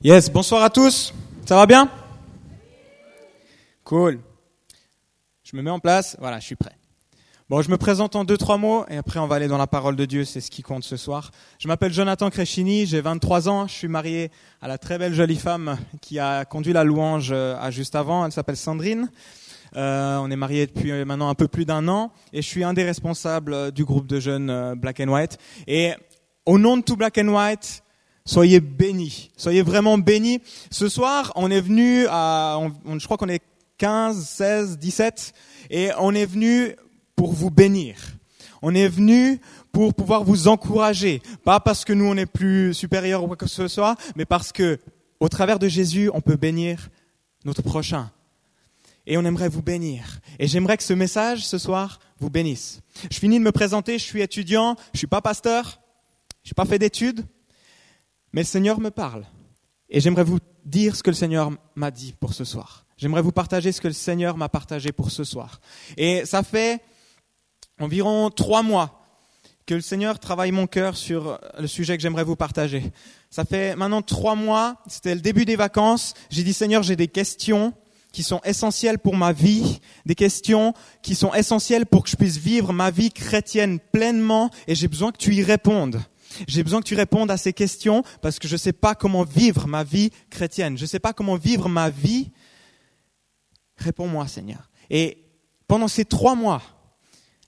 Yes, bonsoir à tous. Ça va bien? Cool. Je me mets en place. Voilà, je suis prêt. Bon, je me présente en deux, trois mots et après on va aller dans la parole de Dieu, c'est ce qui compte ce soir. Je m'appelle Jonathan Crescini, j'ai 23 ans, je suis marié à la très belle jolie femme qui a conduit la louange euh, à juste avant, elle s'appelle Sandrine. Euh, on est mariés depuis maintenant un peu plus d'un an et je suis un des responsables euh, du groupe de jeunes euh, Black and White. Et au nom de tout Black and White, Soyez bénis, soyez vraiment bénis. Ce soir, on est venu à, je crois qu'on est 15, 16, 17, et on est venu pour vous bénir. On est venu pour pouvoir vous encourager, pas parce que nous on est plus supérieurs ou quoi que ce soit, mais parce que au travers de Jésus, on peut bénir notre prochain. Et on aimerait vous bénir. Et j'aimerais que ce message ce soir vous bénisse. Je finis de me présenter, je suis étudiant, je suis pas pasteur, je n'ai pas fait d'études, mais le Seigneur me parle. Et j'aimerais vous dire ce que le Seigneur m'a dit pour ce soir. J'aimerais vous partager ce que le Seigneur m'a partagé pour ce soir. Et ça fait environ trois mois que le Seigneur travaille mon cœur sur le sujet que j'aimerais vous partager. Ça fait maintenant trois mois, c'était le début des vacances. J'ai dit Seigneur, j'ai des questions qui sont essentielles pour ma vie, des questions qui sont essentielles pour que je puisse vivre ma vie chrétienne pleinement et j'ai besoin que tu y répondes. J'ai besoin que tu répondes à ces questions parce que je ne sais pas comment vivre ma vie chrétienne. Je ne sais pas comment vivre ma vie. Réponds-moi, Seigneur. Et pendant ces trois mois,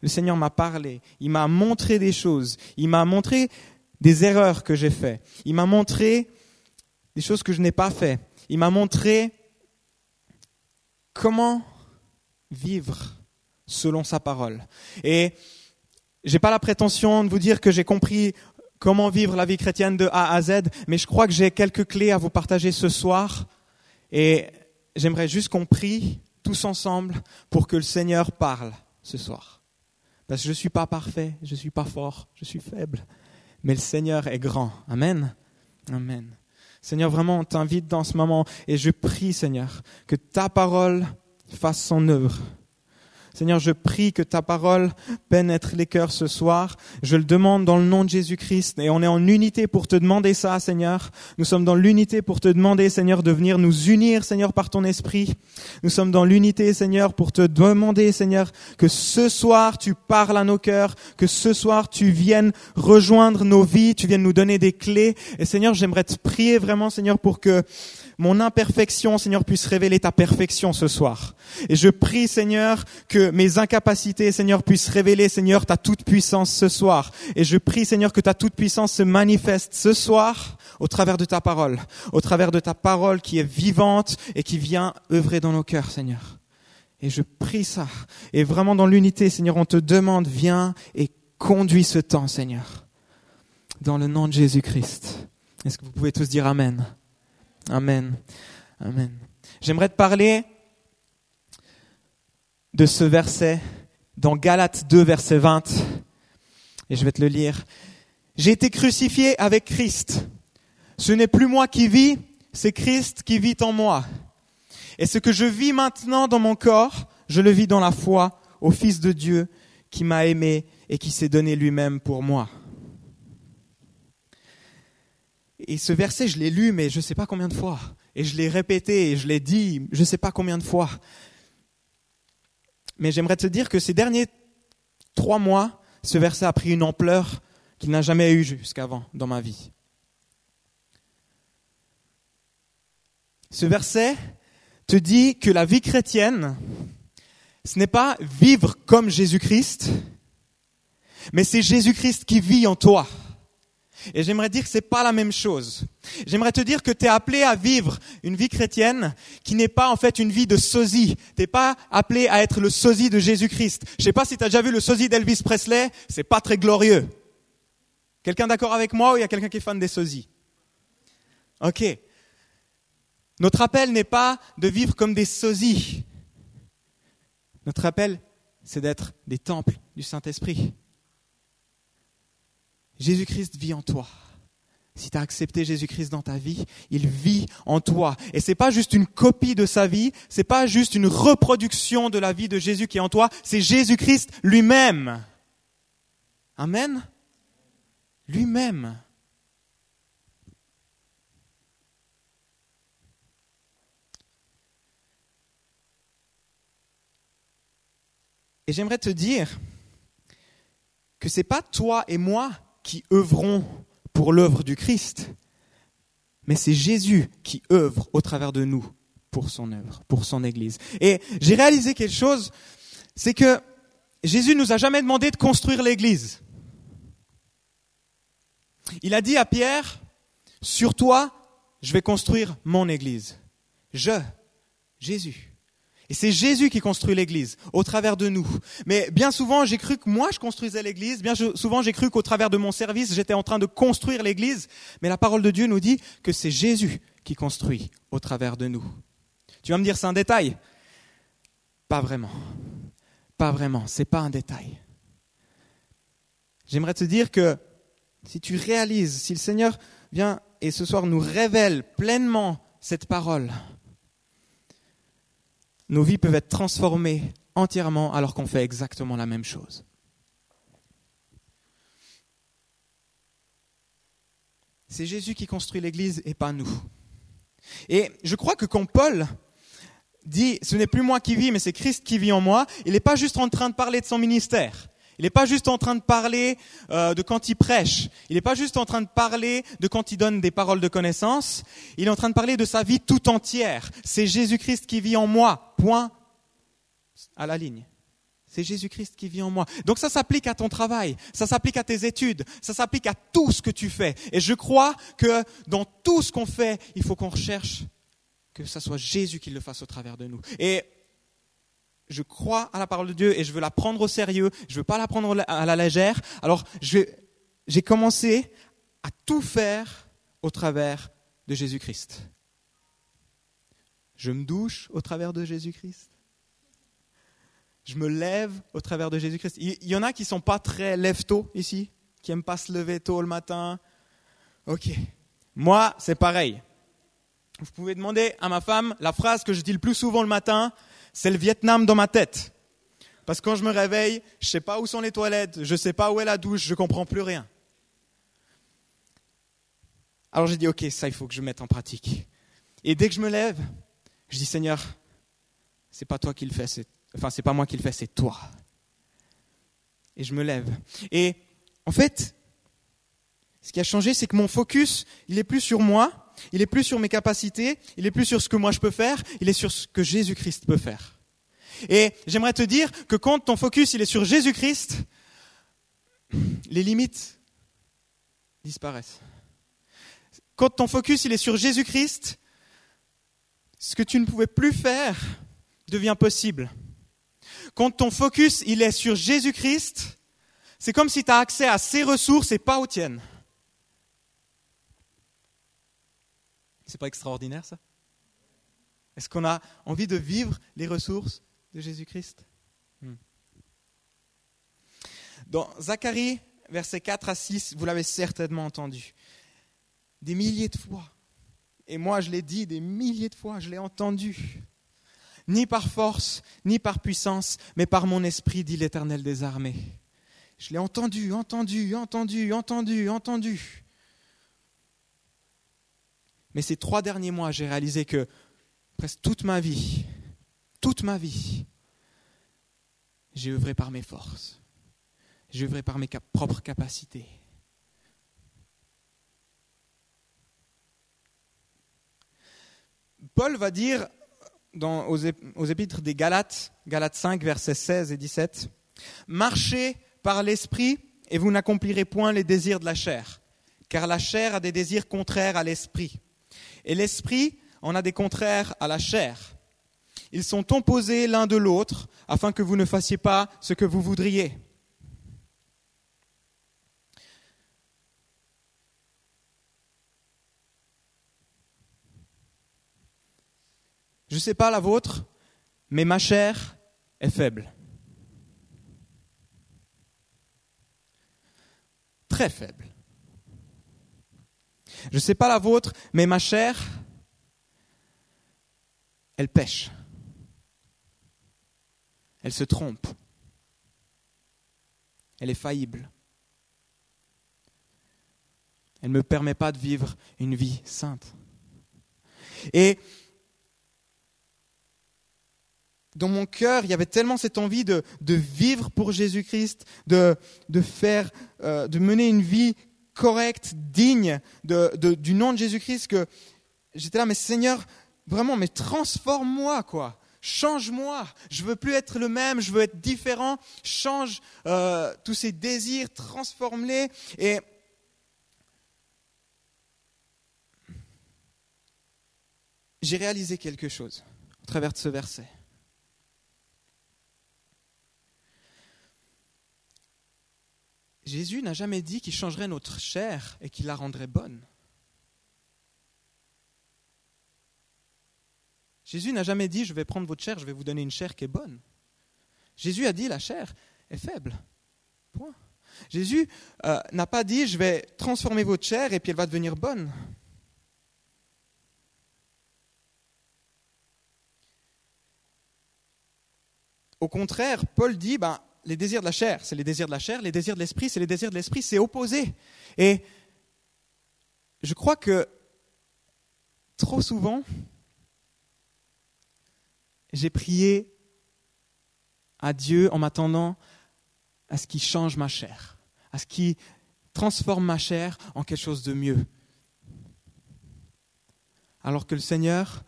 le Seigneur m'a parlé. Il m'a montré des choses. Il m'a montré des erreurs que j'ai faites. Il m'a montré des choses que je n'ai pas faites. Il m'a montré comment vivre selon sa parole. Et j'ai pas la prétention de vous dire que j'ai compris comment vivre la vie chrétienne de A à Z, mais je crois que j'ai quelques clés à vous partager ce soir et j'aimerais juste qu'on prie tous ensemble pour que le Seigneur parle ce soir. Parce que je ne suis pas parfait, je ne suis pas fort, je suis faible, mais le Seigneur est grand. Amen. Amen. Seigneur, vraiment, on t'invite dans ce moment et je prie, Seigneur, que ta parole fasse son œuvre Seigneur, je prie que ta parole pénètre les cœurs ce soir. Je le demande dans le nom de Jésus-Christ. Et on est en unité pour te demander ça, Seigneur. Nous sommes dans l'unité pour te demander, Seigneur, de venir nous unir, Seigneur, par ton esprit. Nous sommes dans l'unité, Seigneur, pour te demander, Seigneur, que ce soir tu parles à nos cœurs, que ce soir tu viennes rejoindre nos vies, tu viennes nous donner des clés. Et Seigneur, j'aimerais te prier vraiment, Seigneur, pour que mon imperfection, Seigneur, puisse révéler ta perfection ce soir. Et je prie, Seigneur, que mes incapacités, Seigneur, puissent révéler, Seigneur, ta toute puissance ce soir. Et je prie, Seigneur, que ta toute puissance se manifeste ce soir au travers de ta parole, au travers de ta parole qui est vivante et qui vient œuvrer dans nos cœurs, Seigneur. Et je prie ça. Et vraiment dans l'unité, Seigneur, on te demande, viens et conduis ce temps, Seigneur. Dans le nom de Jésus-Christ. Est-ce que vous pouvez tous dire Amen? Amen. J'aimerais te parler de ce verset dans Galates 2, verset 20. Et je vais te le lire. J'ai été crucifié avec Christ. Ce n'est plus moi qui vis, c'est Christ qui vit en moi. Et ce que je vis maintenant dans mon corps, je le vis dans la foi au Fils de Dieu qui m'a aimé et qui s'est donné lui-même pour moi. Et ce verset, je l'ai lu, mais je ne sais pas combien de fois. Et je l'ai répété et je l'ai dit, je ne sais pas combien de fois. Mais j'aimerais te dire que ces derniers trois mois, ce verset a pris une ampleur qu'il n'a jamais eu jusqu'avant dans ma vie. Ce verset te dit que la vie chrétienne, ce n'est pas vivre comme Jésus-Christ, mais c'est Jésus-Christ qui vit en toi. Et j'aimerais dire que c'est pas la même chose. J'aimerais te dire que tu es appelé à vivre une vie chrétienne qui n'est pas en fait une vie de sosie. T'es pas appelé à être le sosie de Jésus-Christ. Je sais pas si tu as déjà vu le sosie d'Elvis Presley, c'est pas très glorieux. Quelqu'un d'accord avec moi ou il y a quelqu'un qui est fan des sosies? OK. Notre appel n'est pas de vivre comme des sosies. Notre appel, c'est d'être des temples du Saint-Esprit. Jésus-Christ vit en toi. Si tu as accepté Jésus-Christ dans ta vie, il vit en toi. Et c'est pas juste une copie de sa vie, c'est pas juste une reproduction de la vie de Jésus qui est en toi, c'est Jésus-Christ lui-même. Amen? Lui-même. Et j'aimerais te dire que c'est pas toi et moi qui œuvrons pour l'œuvre du Christ, mais c'est Jésus qui œuvre au travers de nous pour son œuvre, pour son Église. Et j'ai réalisé quelque chose, c'est que Jésus nous a jamais demandé de construire l'Église. Il a dit à Pierre, sur toi, je vais construire mon Église. Je, Jésus. Et c'est Jésus qui construit l'Église au travers de nous. Mais bien souvent, j'ai cru que moi, je construisais l'Église. Bien souvent, j'ai cru qu'au travers de mon service, j'étais en train de construire l'Église. Mais la parole de Dieu nous dit que c'est Jésus qui construit au travers de nous. Tu vas me dire, c'est un détail? Pas vraiment. Pas vraiment. C'est pas un détail. J'aimerais te dire que si tu réalises, si le Seigneur vient et ce soir nous révèle pleinement cette parole, nos vies peuvent être transformées entièrement alors qu'on fait exactement la même chose. C'est Jésus qui construit l'Église et pas nous. Et je crois que quand Paul dit ce n'est plus moi qui vis, mais c'est Christ qui vit en moi, il n'est pas juste en train de parler de son ministère. Il n'est pas juste en train de parler euh, de quand il prêche. Il n'est pas juste en train de parler de quand il donne des paroles de connaissance. Il est en train de parler de sa vie tout entière. C'est Jésus-Christ qui vit en moi. Point à la ligne. C'est Jésus-Christ qui vit en moi. Donc ça s'applique à ton travail, ça s'applique à tes études, ça s'applique à tout ce que tu fais. Et je crois que dans tout ce qu'on fait, il faut qu'on recherche que ce soit Jésus qui le fasse au travers de nous. Et je crois à la parole de Dieu et je veux la prendre au sérieux, je veux pas la prendre à la légère. Alors j'ai commencé à tout faire au travers de Jésus-Christ. Je me douche au travers de Jésus-Christ. Je me lève au travers de Jésus-Christ. Il y en a qui sont pas très lève-tôt ici, qui aiment pas se lever tôt le matin. Ok. Moi, c'est pareil. Vous pouvez demander à ma femme la phrase que je dis le plus souvent le matin c'est le Vietnam dans ma tête. Parce que quand je me réveille, je ne sais pas où sont les toilettes, je ne sais pas où est la douche, je ne comprends plus rien. Alors j'ai dit, ok, ça, il faut que je mette en pratique. Et dès que je me lève, je dis, Seigneur, c'est pas toi qui le fais, enfin, c'est pas moi qui le fais, c'est toi. Et je me lève. Et en fait, ce qui a changé, c'est que mon focus, il est plus sur moi, il est plus sur mes capacités, il est plus sur ce que moi je peux faire, il est sur ce que Jésus-Christ peut faire. Et j'aimerais te dire que quand ton focus il est sur Jésus-Christ, les limites disparaissent. Quand ton focus il est sur Jésus-Christ, ce que tu ne pouvais plus faire devient possible. Quand ton focus il est sur Jésus-Christ, c'est comme si tu as accès à ses ressources et pas aux tiennes. C'est pas extraordinaire ça? Est-ce qu'on a envie de vivre les ressources de Jésus-Christ? Hmm. Dans Zacharie, versets 4 à 6, vous l'avez certainement entendu. Des milliers de fois. Et moi, je l'ai dit des milliers de fois, je l'ai entendu. Ni par force, ni par puissance, mais par mon esprit, dit l'Éternel des armées. Je l'ai entendu, entendu, entendu, entendu, entendu. Mais ces trois derniers mois, j'ai réalisé que presque toute ma vie, toute ma vie, j'ai œuvré par mes forces. J'ai œuvré par mes propres capacités. Paul va dire dans, aux, aux, épîtres des Galates, Galates 5, versets 16 et 17, Marchez par l'esprit et vous n'accomplirez point les désirs de la chair, car la chair a des désirs contraires à l'esprit et l'esprit en a des contraires à la chair. Ils sont opposés l'un de l'autre afin que vous ne fassiez pas ce que vous voudriez. Je ne sais pas la vôtre, mais ma chair est faible. Très faible. Je ne sais pas la vôtre, mais ma chair, elle pêche. Elle se trompe. Elle est faillible. Elle ne me permet pas de vivre une vie sainte. Et dans mon cœur, il y avait tellement cette envie de, vivre pour Jésus-Christ, de, de euh, de mener une vie correcte, digne de, du nom de Jésus-Christ, que j'étais là, mais Seigneur, vraiment, mais transforme-moi, quoi. Change-moi. Je veux plus être le même. Je veux être différent. Change euh, tous ces désirs, transforme-les. Et j'ai réalisé quelque chose au travers de ce verset. Jésus n'a jamais dit qu'il changerait notre chair et qu'il la rendrait bonne. Jésus n'a jamais dit je vais prendre votre chair, je vais vous donner une chair qui est bonne. Jésus a dit la chair est faible. Point. Jésus euh, n'a pas dit je vais transformer votre chair et puis elle va devenir bonne. Au contraire, Paul dit ben, les désirs de la chair, c'est les désirs de la chair, les désirs de l'esprit, c'est les désirs de l'esprit, c'est opposé. Et je crois que trop souvent, j'ai prié à Dieu en m'attendant à ce qu'il change ma chair, à ce qu'il transforme ma chair en quelque chose de mieux. Alors que le Seigneur,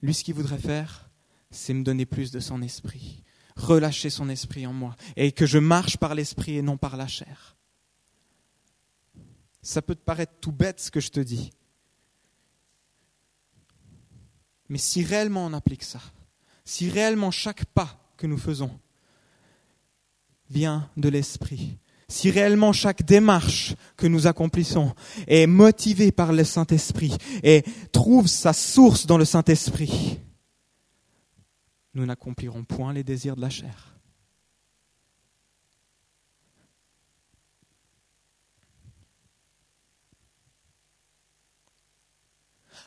lui, ce qu'il voudrait faire, c'est me donner plus de son esprit, relâcher son esprit en moi, et que je marche par l'esprit et non par la chair. Ça peut te paraître tout bête ce que je te dis. Mais si réellement on applique ça, si réellement chaque pas que nous faisons vient de l'Esprit, si réellement chaque démarche que nous accomplissons est motivée par le Saint-Esprit et trouve sa source dans le Saint-Esprit, nous n'accomplirons point les désirs de la chair.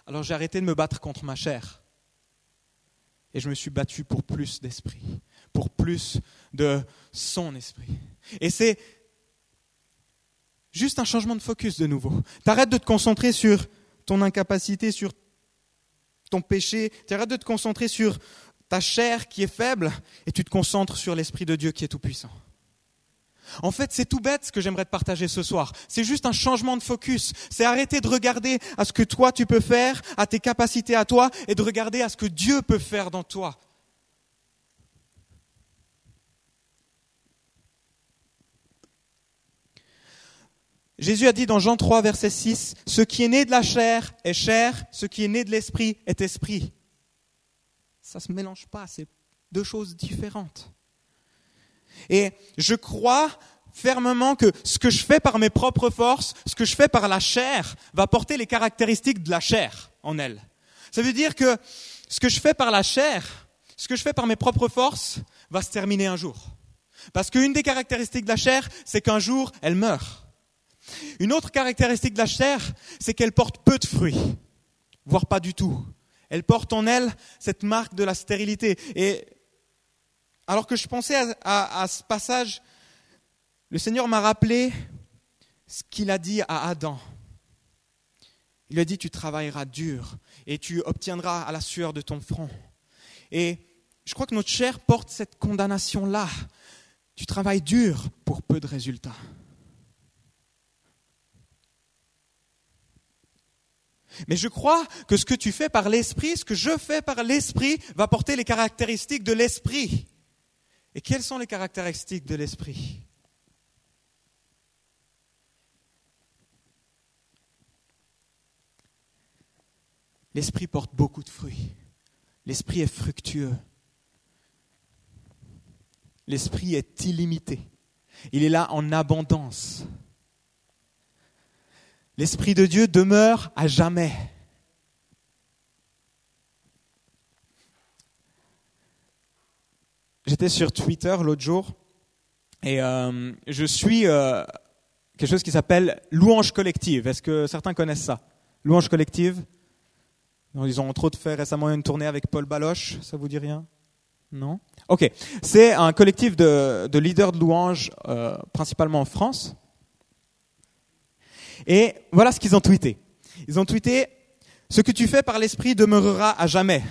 Alors j'ai arrêté de me battre contre ma chair. Et je me suis battu pour plus d'esprit, pour plus de son esprit. Et c'est juste un changement de focus de nouveau. T'arrêtes de te concentrer sur ton incapacité, sur ton péché, t'arrêtes de te concentrer sur ta chair qui est faible et tu te concentres sur l'Esprit de Dieu qui est tout-puissant. En fait, c'est tout bête ce que j'aimerais te partager ce soir. C'est juste un changement de focus. C'est arrêter de regarder à ce que toi tu peux faire, à tes capacités à toi, et de regarder à ce que Dieu peut faire dans toi. Jésus a dit dans Jean 3, verset 6, Ce qui est né de la chair est chair, ce qui est né de l'esprit est esprit ça ne se mélange pas, c'est deux choses différentes. Et je crois fermement que ce que je fais par mes propres forces, ce que je fais par la chair, va porter les caractéristiques de la chair en elle. Ça veut dire que ce que je fais par la chair, ce que je fais par mes propres forces, va se terminer un jour. Parce qu'une des caractéristiques de la chair, c'est qu'un jour, elle meurt. Une autre caractéristique de la chair, c'est qu'elle porte peu de fruits, voire pas du tout. Elle porte en elle cette marque de la stérilité. Et alors que je pensais à, ce passage, le Seigneur m'a rappelé ce qu'il a dit à Adam. Il lui a dit, tu travailleras dur et tu obtiendras à la sueur de ton front. Et je crois que notre chair porte cette condamnation-là. Tu travailles dur pour peu de résultats. Mais je crois que ce que tu fais par l'esprit, ce que je fais par l'esprit, va porter les caractéristiques de l'esprit. Et quelles sont les caractéristiques de l'esprit? L'esprit porte beaucoup de fruits. L'esprit est fructueux. L'esprit est illimité. Il est là en abondance. L'Esprit de Dieu demeure à jamais. J'étais sur Twitter l'autre jour et euh, je suis euh, quelque chose qui s'appelle Louange collective. Est-ce que certains connaissent ça? Louange collective? Ils ont entre autres fait récemment une tournée avec Paul Baloche, ça vous dit rien? Non? Ok. C'est un collectif de, leaders de louange, euh, principalement en France. Et voilà ce qu'ils ont tweeté. Ils ont tweeté Ce que tu fais par l'esprit demeurera à jamais.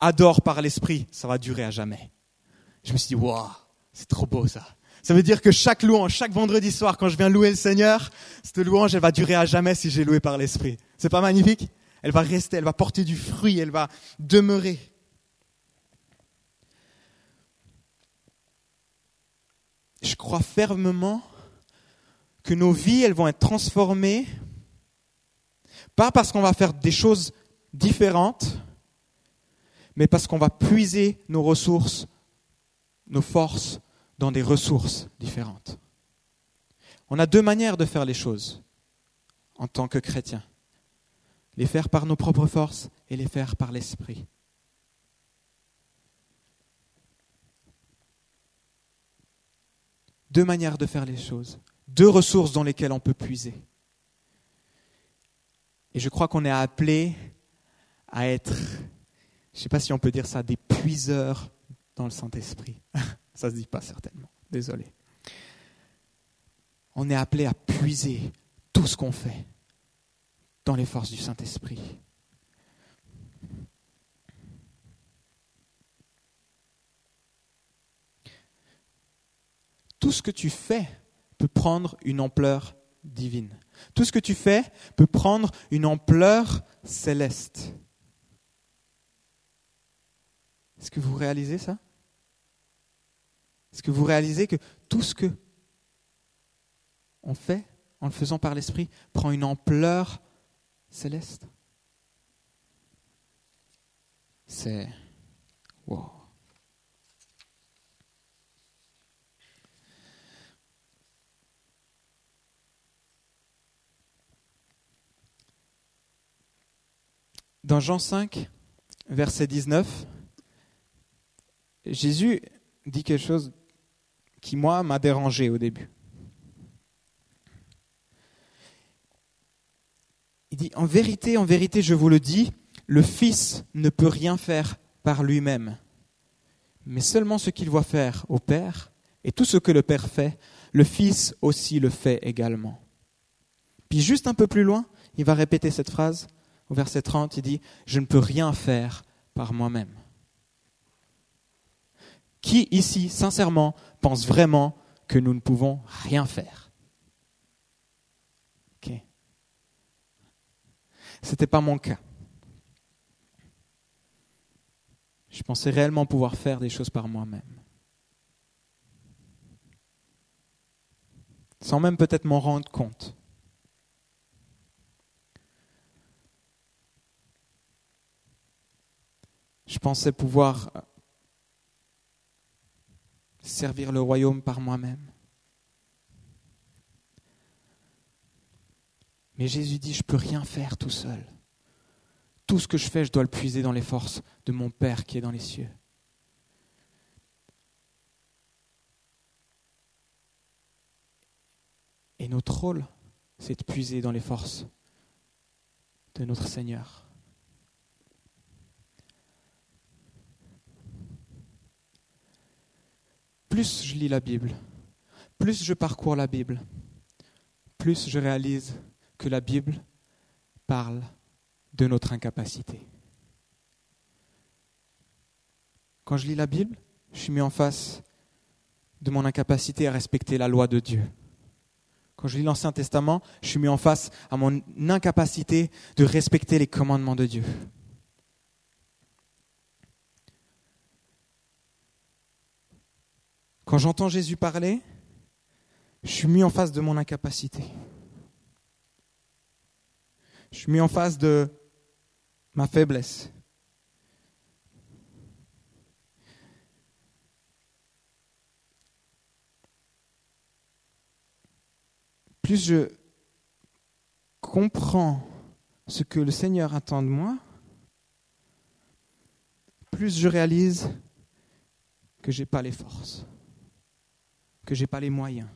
adore par l'esprit, ça va durer à jamais. Je me suis dit, waouh, c'est trop beau ça. Ça veut dire que chaque louange, chaque vendredi soir, quand je viens louer le Seigneur, cette louange, elle va durer à jamais si j'ai loué par l'esprit. C'est pas magnifique? Elle va rester, elle va porter du fruit, elle va demeurer. Je crois fermement que nos vies, elles vont être transformées, pas parce qu'on va faire des choses différentes, mais parce qu'on va puiser nos ressources, nos forces dans des ressources différentes. On a deux manières de faire les choses en tant que chrétien. Les faire par nos propres forces et les faire par l'Esprit. Deux manières de faire les choses, deux ressources dans lesquelles on peut puiser. Et je crois qu'on est appelé à être, je ne sais pas si on peut dire ça, des puiseurs dans le Saint-Esprit. Ça ne se dit pas certainement. Désolé. On est appelé à puiser tout ce qu'on fait dans les forces du Saint-Esprit. Tout ce que tu fais peut prendre une ampleur divine. Tout ce que tu fais peut prendre une ampleur céleste. Est-ce que vous réalisez ça? Est-ce que vous réalisez que tout ce que on fait en le faisant par l'Esprit prend une ampleur céleste? C'est... Wow. Dans Jean 5, verset 19, Jésus dit quelque chose qui, moi, m'a dérangé au début. Il dit, en vérité, en vérité, je vous le dis, le Fils ne peut rien faire par lui-même, mais seulement ce qu'il voit faire au Père, et tout ce que le Père fait, le Fils aussi le fait également. Puis juste un peu plus loin, il va répéter cette phrase, au verset 30, il dit, je ne peux rien faire par moi-même. Qui ici, sincèrement, pense vraiment que nous ne pouvons rien faire? Ce n'était pas mon cas. Je pensais réellement pouvoir faire des choses par moi-même. Sans même peut-être m'en rendre compte. Je pensais pouvoir servir le royaume par moi-même. Mais Jésus dit, je ne peux rien faire tout seul. Tout ce que je fais, je dois le puiser dans les forces de mon Père qui est dans les cieux. Et notre rôle, c'est de puiser dans les forces de notre Seigneur. Plus je lis la Bible, plus je parcours la Bible, plus je réalise que la Bible parle de notre incapacité. Quand je lis la Bible, je suis mis en face de mon incapacité à respecter la loi de Dieu. Quand je lis l'Ancien Testament, je suis mis en face à mon incapacité de respecter les commandements de Dieu. Quand j'entends Jésus parler, je suis mis en face de mon incapacité. Je suis mis en face de ma faiblesse. Plus je comprends ce que le Seigneur attend de moi, plus je réalise que je n'ai pas les forces que je n'ai pas les moyens.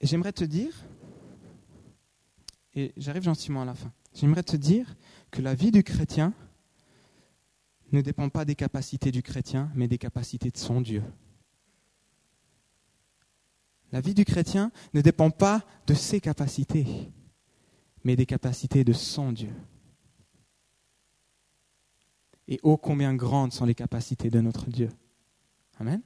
Et j'aimerais te dire, et j'arrive gentiment à la fin, j'aimerais te dire que la vie du chrétien ne dépend pas des capacités du chrétien, mais des capacités de son Dieu. La vie du chrétien ne dépend pas de ses capacités, mais des capacités de son Dieu. Et ô combien grandes sont les capacités de notre Dieu. Amen.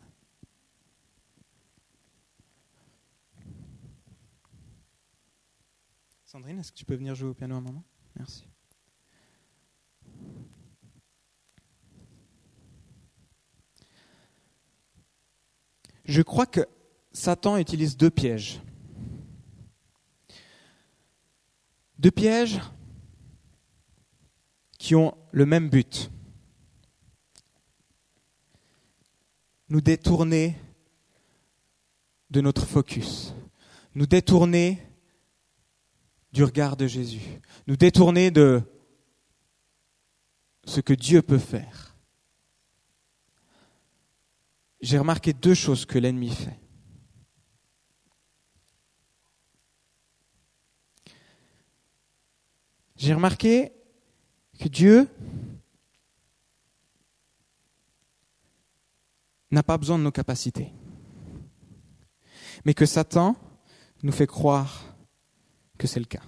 Sandrine, est-ce que tu peux venir jouer au piano un moment? Merci. Je crois que Satan utilise deux pièges. Deux pièges qui ont le même but. Nous détourner de notre focus, nous détourner du regard de Jésus, nous détourner de ce que Dieu peut faire. J'ai remarqué deux choses que l'ennemi fait. J'ai remarqué que Dieu n'a pas besoin de nos capacités, mais que Satan nous fait croire que c'est le cas.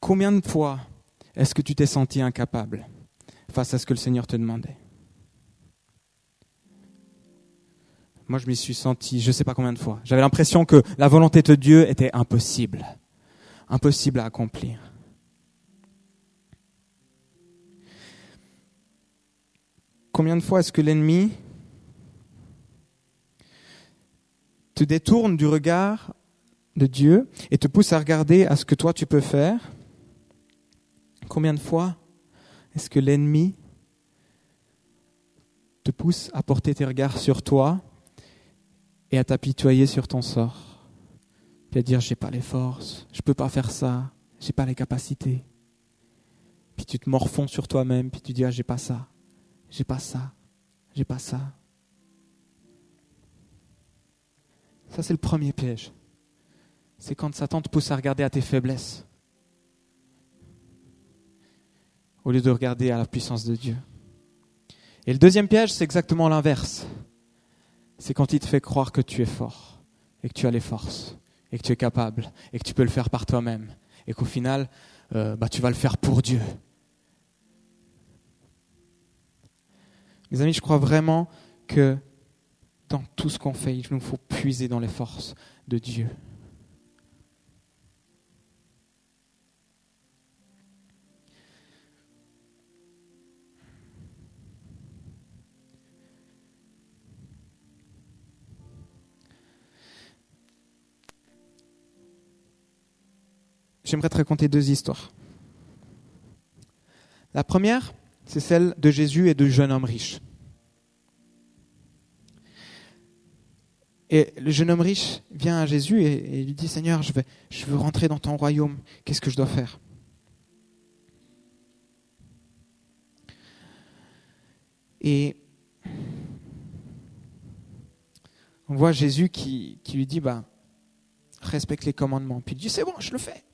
Combien de fois est-ce que tu t'es senti incapable face à ce que le Seigneur te demandait? Moi, je m'y suis senti, je ne sais pas combien de fois. J'avais l'impression que la volonté de Dieu était impossible, impossible à accomplir. Combien de fois est-ce que l'ennemi te détourne du regard de Dieu et te pousse à regarder à ce que toi tu peux faire, combien de fois est-ce que l'ennemi te pousse à porter tes regards sur toi et à t'apitoyer sur ton sort, puis à dire j'ai pas les forces, je peux pas faire ça, j'ai pas les capacités. Puis tu te morfonds sur toi-même, puis tu dis ah, j'ai pas ça, j'ai pas ça, j'ai pas ça. Ça c'est le premier piège c'est quand Satan te pousse à regarder à tes faiblesses, au lieu de regarder à la puissance de Dieu. Et le deuxième piège, c'est exactement l'inverse. C'est quand il te fait croire que tu es fort, et que tu as les forces, et que tu es capable, et que tu peux le faire par toi-même, et qu'au final, euh, bah, tu vas le faire pour Dieu. Mes amis, je crois vraiment que dans tout ce qu'on fait, il nous faut puiser dans les forces de Dieu. J'aimerais te raconter deux histoires. La première, c'est celle de Jésus et du jeune homme riche. Et le jeune homme riche vient à Jésus et, lui dit Seigneur, je, veux rentrer dans ton royaume. Qu'est-ce que je dois faire? Et on voit Jésus qui, qui lui dit bah, respecte les commandements. Puis il dit C'est bon, je le fais.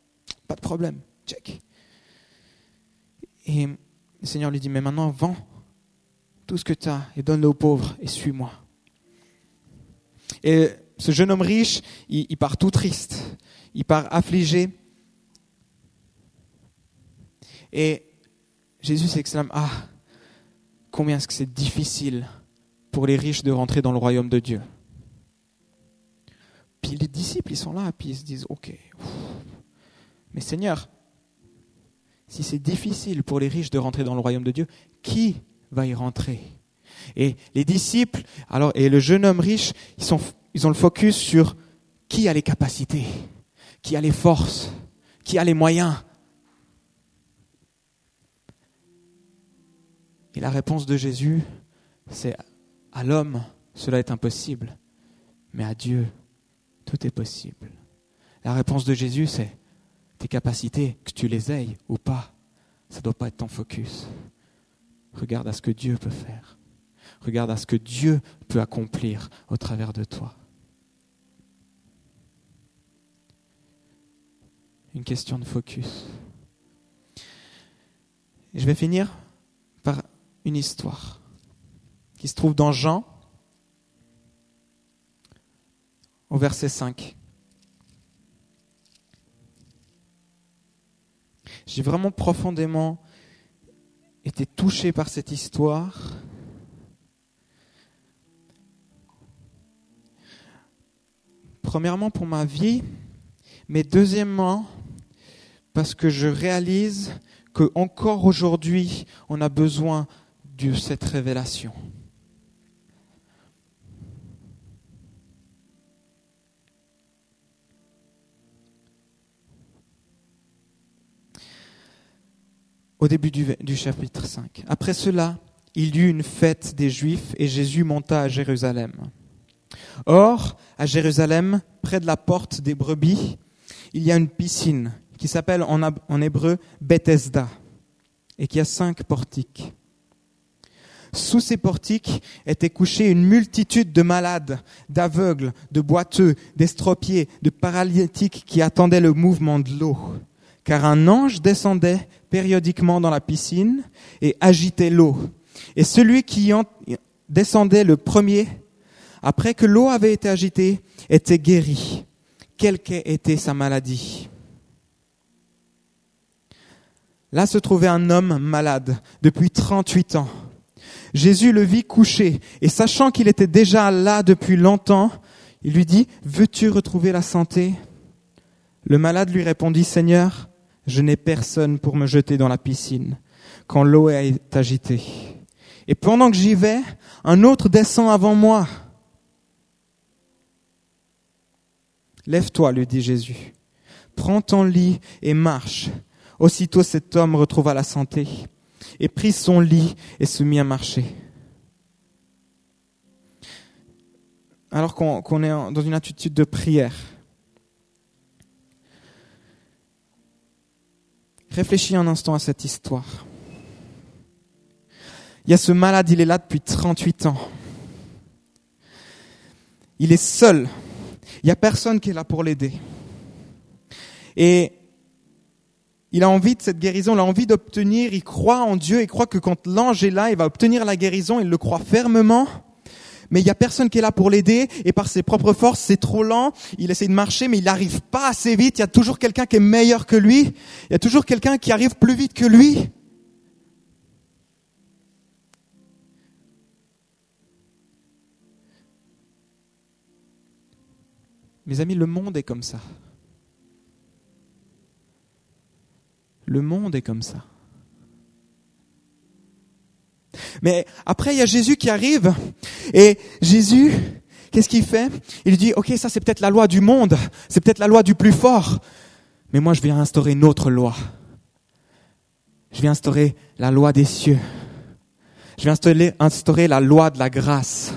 Pas de problème. Check. Et le Seigneur lui dit, mais maintenant, vends tout ce que tu as et donne-le aux pauvres et suis-moi. Et ce jeune homme riche, il, part tout triste, il part affligé. Et Jésus s'exclame, ah, combien est-ce que c'est difficile pour les riches de rentrer dans le royaume de Dieu. Puis les disciples, ils sont là, puis ils se disent, ok, mais Seigneur, si c'est difficile pour les riches de rentrer dans le royaume de Dieu, qui va y rentrer? Et les disciples, alors et le jeune homme riche, ils, ils ont le focus sur qui a les capacités, qui a les forces, qui a les moyens. Et la réponse de Jésus, c'est à l'homme, cela est impossible, mais à Dieu, tout est possible. La réponse de Jésus, c'est tes capacités, que tu les aies ou pas, ça ne doit pas être ton focus. Regarde à ce que Dieu peut faire. Regarde à ce que Dieu peut accomplir au travers de toi. Une question de focus. je vais finir par une histoire qui se trouve dans Jean, au verset 5. J'ai vraiment profondément été touché par cette histoire. Premièrement pour ma vie, mais deuxièmement parce que je réalise que encore aujourd'hui, on a besoin de cette révélation. Au début du, chapitre 5. Après cela, il y eut une fête des Juifs et Jésus monta à Jérusalem. Or, à Jérusalem, près de la porte des brebis, il y a une piscine qui s'appelle en, hébreu Bethesda et qui a cinq portiques. Sous ces portiques étaient couchés une multitude de malades, d'aveugles, de boiteux, d'estropiés, de paralytiques qui attendaient le mouvement de l'eau. Car un ange descendait périodiquement dans la piscine et agitait l'eau. Et celui qui en descendait le premier, après que l'eau avait été agitée, était guéri, quelle qu'ait été sa maladie. Là se trouvait un homme malade depuis 38 ans. Jésus le vit couché et sachant qu'il était déjà là depuis longtemps, il lui dit, veux-tu retrouver la santé? Le malade lui répondit, Seigneur, je n'ai personne pour me jeter dans la piscine quand l'eau est agitée. Et pendant que j'y vais, un autre descend avant moi. Lève-toi, lui dit Jésus, prends ton lit et marche. Aussitôt cet homme retrouva la santé et prit son lit et se mit à marcher. Alors qu'on est dans une attitude de prière, réfléchis un instant à cette histoire. Il y a ce malade, il est là depuis 38 ans. Il est seul. Il n'y a personne qui est là pour l'aider. Et il a envie de cette guérison, il a envie d'obtenir, il croit en Dieu, il croit que quand l'ange est là, il va obtenir la guérison, il le croit fermement. Mais il y a personne qui est là pour l'aider et par ses propres forces, c'est trop lent. Il essaie de marcher, mais il n'arrive pas assez vite. Il y a toujours quelqu'un qui est meilleur que lui. Il y a toujours quelqu'un qui arrive plus vite que lui. Mes amis, le monde est comme ça. Le monde est comme ça. Mais après, il y a Jésus qui arrive. Et Jésus, qu'est-ce qu'il fait? Il dit, OK, ça c'est peut-être la loi du monde. C'est peut-être la loi du plus fort. Mais moi, je viens instaurer une autre loi. Je viens instaurer la loi des cieux. Je viens instaurer, instaurer la loi de la grâce.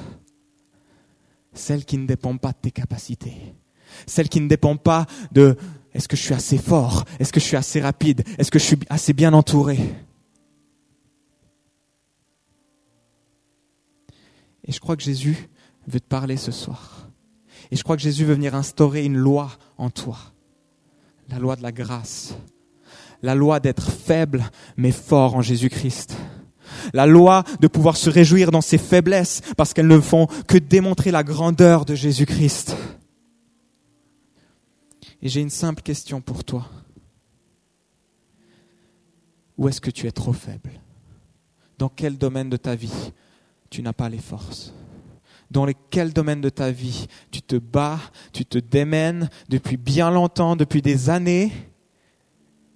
Celle qui ne dépend pas de tes capacités. Celle qui ne dépend pas de est-ce que je suis assez fort? Est-ce que je suis assez rapide? Est-ce que je suis assez bien entouré? Et je crois que Jésus veut te parler ce soir. Et je crois que Jésus veut venir instaurer une loi en toi. La loi de la grâce. La loi d'être faible mais fort en Jésus-Christ. La loi de pouvoir se réjouir dans ses faiblesses parce qu'elles ne font que démontrer la grandeur de Jésus-Christ. Et j'ai une simple question pour toi. Où est-ce que tu es trop faible? Dans quel domaine de ta vie tu n'as pas les forces. Dans quel domaine de ta vie tu te bats, tu te démènes depuis bien longtemps, depuis des années,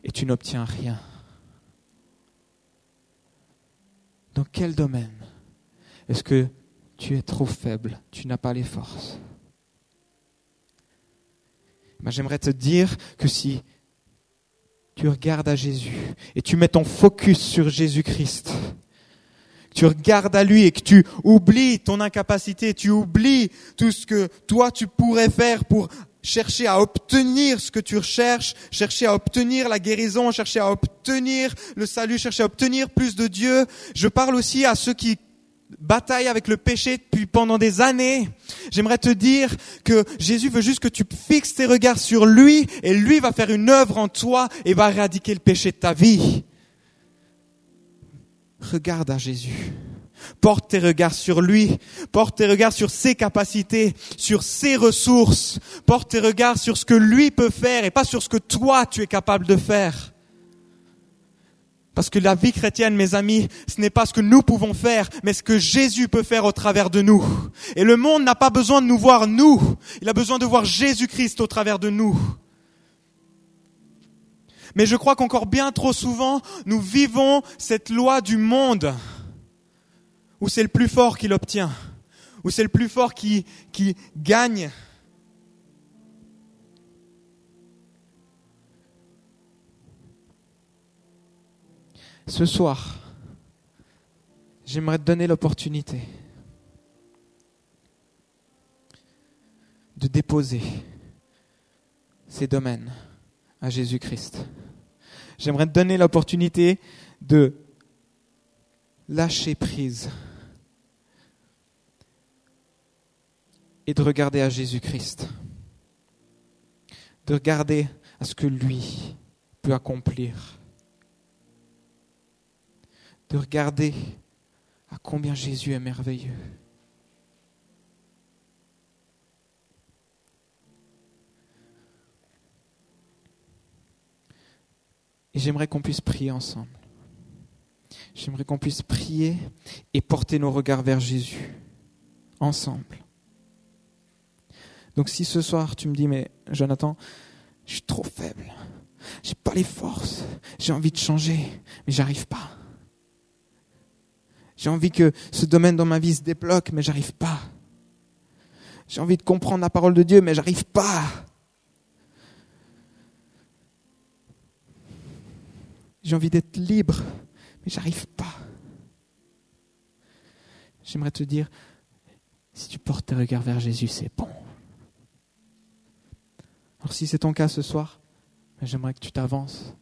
et tu n'obtiens rien. Dans quel domaine est-ce que tu es trop faible, tu n'as pas les forces? Ben, j'aimerais te dire que si tu regardes à Jésus et tu mets ton focus sur Jésus-Christ, tu regardes à lui et que tu oublies ton incapacité, tu oublies tout ce que toi tu pourrais faire pour chercher à obtenir ce que tu recherches, chercher à obtenir la guérison, chercher à obtenir le salut, chercher à obtenir plus de Dieu. Je parle aussi à ceux qui bataille avec le péché depuis pendant des années, j'aimerais te dire que Jésus veut juste que tu fixes tes regards sur lui et lui va faire une œuvre en toi et va éradiquer le péché de ta vie. Regarde à Jésus. Porte tes regards sur lui, porte tes regards sur ses capacités, sur ses ressources, porte tes regards sur ce que lui peut faire et pas sur ce que toi tu es capable de faire. Parce que la vie chrétienne, mes amis, ce n'est pas ce que nous pouvons faire, mais ce que Jésus peut faire au travers de nous. Et le monde n'a pas besoin de nous voir nous, il a besoin de voir Jésus-Christ au travers de nous. Mais je crois qu'encore bien trop souvent, nous vivons cette loi du monde où c'est le plus fort qui l'obtient, où c'est le plus fort qui, qui gagne. Ce soir, j'aimerais te donner l'opportunité de déposer ces domaines à Jésus-Christ. J'aimerais te donner l'opportunité de lâcher prise et de regarder à Jésus-Christ, de regarder à ce que lui peut accomplir, de regarder à combien Jésus est merveilleux. Et j'aimerais qu'on puisse prier ensemble. J'aimerais qu'on puisse prier et porter nos regards vers Jésus, ensemble. Donc si ce soir tu me dis, mais Jonathan, je suis trop faible, j'ai pas les forces, j'ai envie de changer, mais j'arrive pas. J'ai envie que ce domaine dans ma vie se débloque, mais j'arrive pas. J'ai envie de comprendre la parole de Dieu, mais j'arrive pas. J'ai envie d'être libre, mais j'arrive pas. J'aimerais te dire, si tu portes tes regards vers Jésus, c'est bon. Alors si c'est ton cas ce soir, ben, j'aimerais que tu t'avances.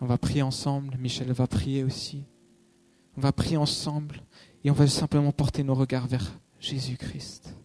On va prier ensemble, Michel va prier aussi. On va prier ensemble et on va simplement porter nos regards vers Jésus-Christ.